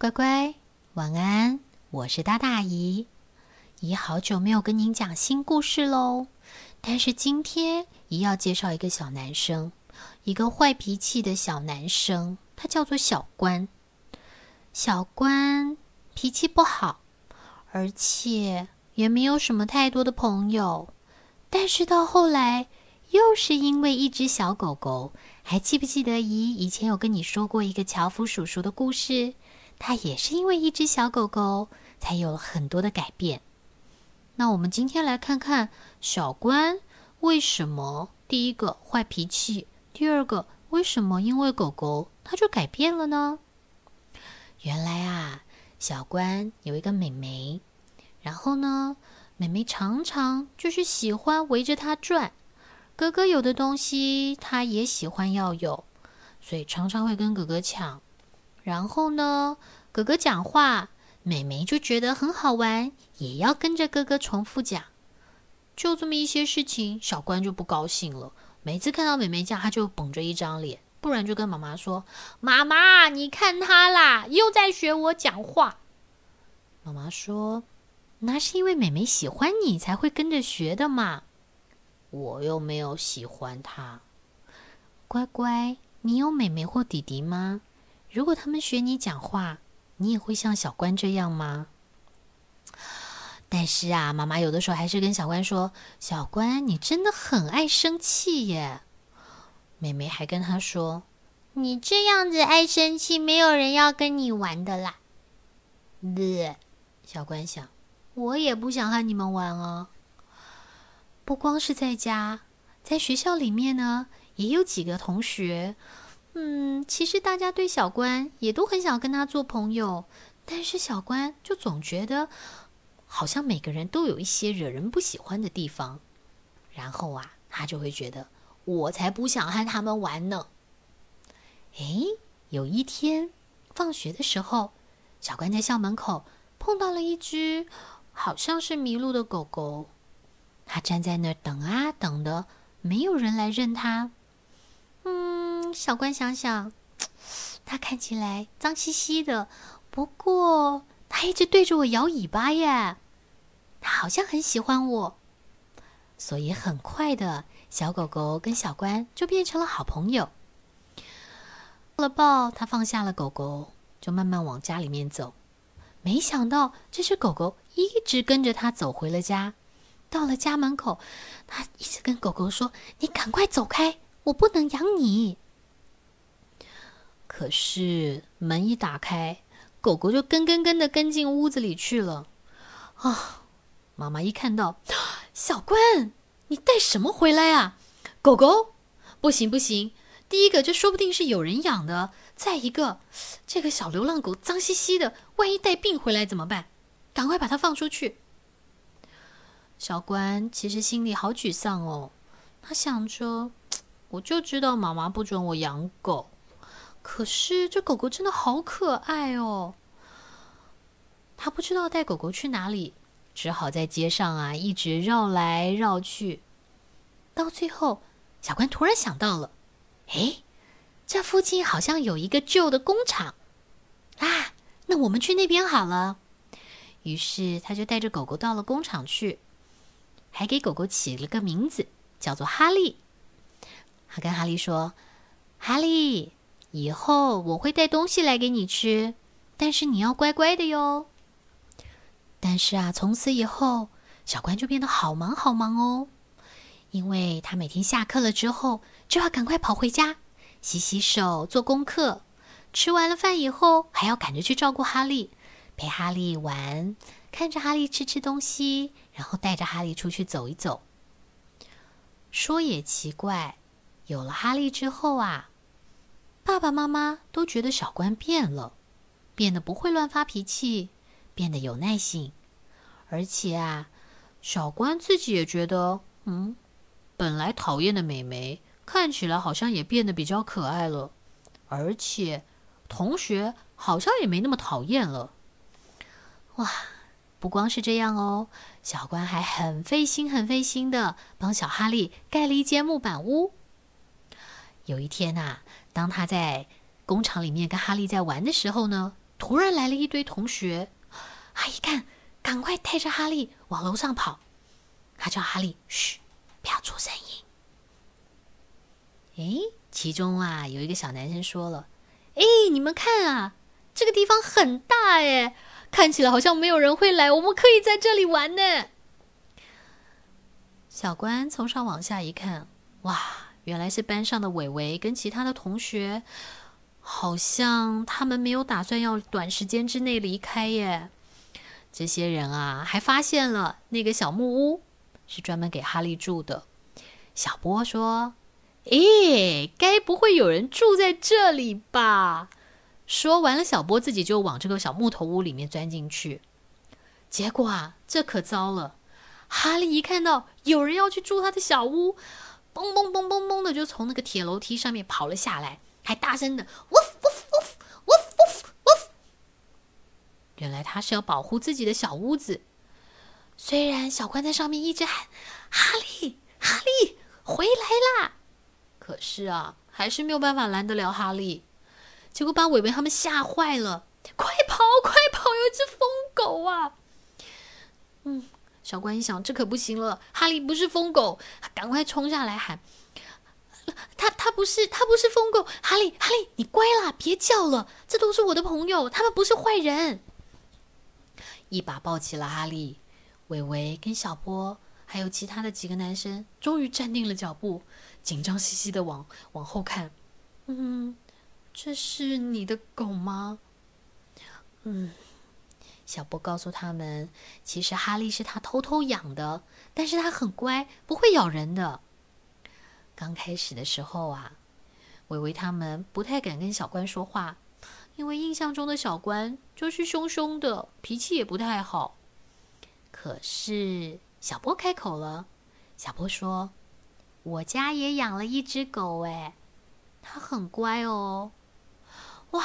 乖乖，晚安！我是大大姨，姨好久没有跟您讲新故事喽。但是今天姨要介绍一个小男生，一个坏脾气的小男生，他叫做小关。小关脾气不好，而且也没有什么太多的朋友。但是到后来，又是因为一只小狗狗。还记不记得姨以前有跟你说过一个樵夫叔叔的故事？他也是因为一只小狗狗，才有了很多的改变。那我们今天来看看小关为什么第一个坏脾气，第二个为什么因为狗狗他就改变了呢？原来啊，小关有一个妹妹，然后呢，妹妹常常就是喜欢围着他转。哥哥有的东西他也喜欢要有，所以常常会跟哥哥抢。然后呢，哥哥讲话，美眉就觉得很好玩，也要跟着哥哥重复讲。就这么一些事情，小关就不高兴了。每次看到美眉这样，他就绷着一张脸，不然就跟妈妈说：“妈妈，你看他啦，又在学我讲话。”妈妈说：“那是因为美眉喜欢你，才会跟着学的嘛。我又没有喜欢他。乖乖，你有妹妹或弟弟吗？”如果他们学你讲话，你也会像小关这样吗？但是啊，妈妈有的时候还是跟小关说：“小关，你真的很爱生气耶。”妹妹还跟他说：“你这样子爱生气，没有人要跟你玩的啦。”呃，小关想，我也不想和你们玩哦。不光是在家，在学校里面呢，也有几个同学。嗯，其实大家对小关也都很想跟他做朋友，但是小关就总觉得好像每个人都有一些惹人不喜欢的地方，然后啊，他就会觉得我才不想和他们玩呢。诶，有一天放学的时候，小关在校门口碰到了一只好像是迷路的狗狗，他站在那儿等啊等的，没有人来认小关想想，他看起来脏兮兮的，不过他一直对着我摇尾巴耶，他好像很喜欢我，所以很快的小狗狗跟小关就变成了好朋友。抱了抱，他放下了狗狗，就慢慢往家里面走。没想到这只狗狗一直跟着他走回了家。到了家门口，他一直跟狗狗说：“你赶快走开，我不能养你。”可是门一打开，狗狗就跟跟跟的跟进屋子里去了。啊！妈妈一看到小关，你带什么回来啊？狗狗？不行不行！第一个，这说不定是有人养的；再一个，这个小流浪狗脏兮兮的，万一带病回来怎么办？赶快把它放出去！小关其实心里好沮丧哦，他想着，我就知道妈妈不准我养狗。可是这狗狗真的好可爱哦！他不知道带狗狗去哪里，只好在街上啊一直绕来绕去。到最后，小关突然想到了：哎，这附近好像有一个旧的工厂啊！那我们去那边好了。于是他就带着狗狗到了工厂去，还给狗狗起了个名字，叫做哈利。他跟哈利说：“哈利。”以后我会带东西来给你吃，但是你要乖乖的哟。但是啊，从此以后，小关就变得好忙好忙哦，因为他每天下课了之后就要赶快跑回家，洗洗手、做功课，吃完了饭以后还要赶着去照顾哈利，陪哈利玩，看着哈利吃吃东西，然后带着哈利出去走一走。说也奇怪，有了哈利之后啊。爸爸妈妈都觉得小关变了，变得不会乱发脾气，变得有耐性，而且啊，小关自己也觉得，嗯，本来讨厌的美眉看起来好像也变得比较可爱了，而且同学好像也没那么讨厌了。哇，不光是这样哦，小关还很费心、很费心的帮小哈利盖了一间木板屋。有一天呐。当他在工厂里面跟哈利在玩的时候呢，突然来了一堆同学，他一看，赶快带着哈利往楼上跑。他叫哈利：“嘘，不要出声音。”诶，其中啊有一个小男生说了：“哎，你们看啊，这个地方很大哎，看起来好像没有人会来，我们可以在这里玩呢。”小关从上往下一看，哇，原来是班上的伟伟跟其他的同学，好像他们没有打算要短时间之内离开耶。这些人啊，还发现了那个小木屋是专门给哈利住的。小波说。诶，该不会有人住在这里吧？说完了，小波自己就往这个小木头屋里面钻进去。结果啊，这可糟了！哈利一看到有人要去住他的小屋，嘣嘣嘣嘣嘣的就从那个铁楼梯上面跑了下来，还大声的“呜呜呜呜呜呜”。原来他是要保护自己的小屋子。虽然小关在上面一直喊：“哈利，哈利，回来啦！”可是啊，还是没有办法拦得了哈利，结果把伟伟他们吓坏了。快跑，快跑！有一只疯狗啊！嗯，小关一想，这可不行了。哈利不是疯狗，赶快冲下来喊：“他他不是，他不是疯狗！”哈利，哈利，你乖啦，别叫了，这都是我的朋友，他们不是坏人。一把抱起了哈利，伟伟跟小波还有其他的几个男生，终于站定了脚步。紧张兮兮的往往后看，嗯，这是你的狗吗？嗯，小波告诉他们，其实哈利是他偷偷养的，但是他很乖，不会咬人的。刚开始的时候啊，伟伟他们不太敢跟小关说话，因为印象中的小关就是凶凶的，脾气也不太好。可是小波开口了，小波说。我家也养了一只狗，哎，它很乖哦。哇，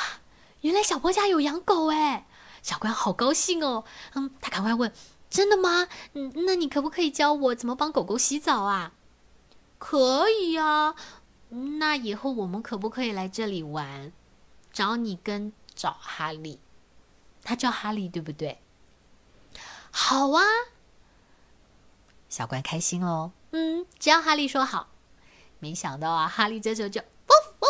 原来小波家有养狗，哎，小关好高兴哦。嗯，他赶快问：“真的吗？嗯，那你可不可以教我怎么帮狗狗洗澡啊？”可以啊。那以后我们可不可以来这里玩？找你跟找哈利，他叫哈利，对不对？好啊。小关开心哦。嗯，只要哈利说好。没想到啊，哈利这时候就呜呜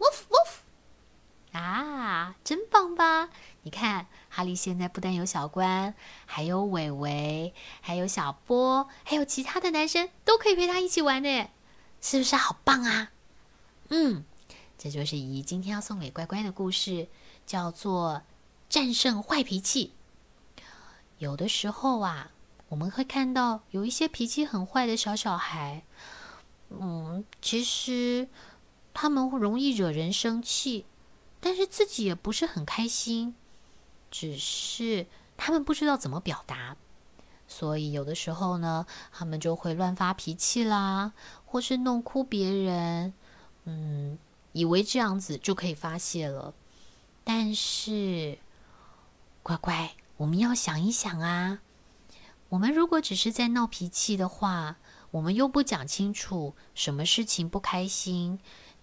呜呜啊，真棒吧？你看，哈利现在不但有小关，还有伟伟，还有小波，还有其他的男生都可以陪他一起玩呢，是不是好棒啊？嗯，这就是姨今天要送给乖乖的故事，叫做《战胜坏脾气》。有的时候啊。我们会看到有一些脾气很坏的小小孩，嗯，其实他们会容易惹人生气，但是自己也不是很开心，只是他们不知道怎么表达，所以有的时候呢，他们就会乱发脾气啦，或是弄哭别人，嗯，以为这样子就可以发泄了。但是，乖乖，我们要想一想啊。我们如果只是在闹脾气的话，我们又不讲清楚什么事情不开心。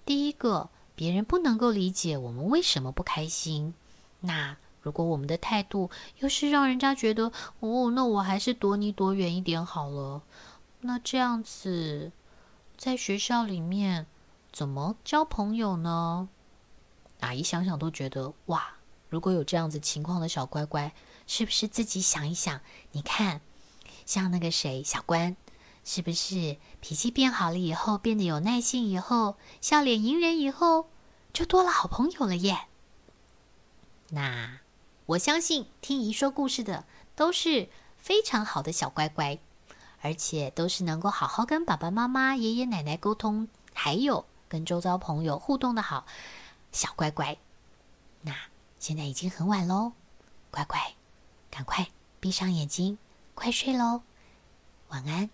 第一个，别人不能够理解我们为什么不开心。那如果我们的态度又是让人家觉得，哦，那我还是躲你躲远一点好了。那这样子，在学校里面怎么交朋友呢？阿姨想想都觉得，哇，如果有这样子情况的小乖乖，是不是自己想一想？你看。像那个谁，小关，是不是脾气变好了以后，变得有耐性以后，笑脸迎人以后，就多了好朋友了耶？那我相信听姨说故事的都是非常好的小乖乖，而且都是能够好好跟爸爸妈妈、爷爷奶奶沟通，还有跟周遭朋友互动的好小乖乖。那现在已经很晚喽，乖乖，赶快闭上眼睛。快睡喽，晚安。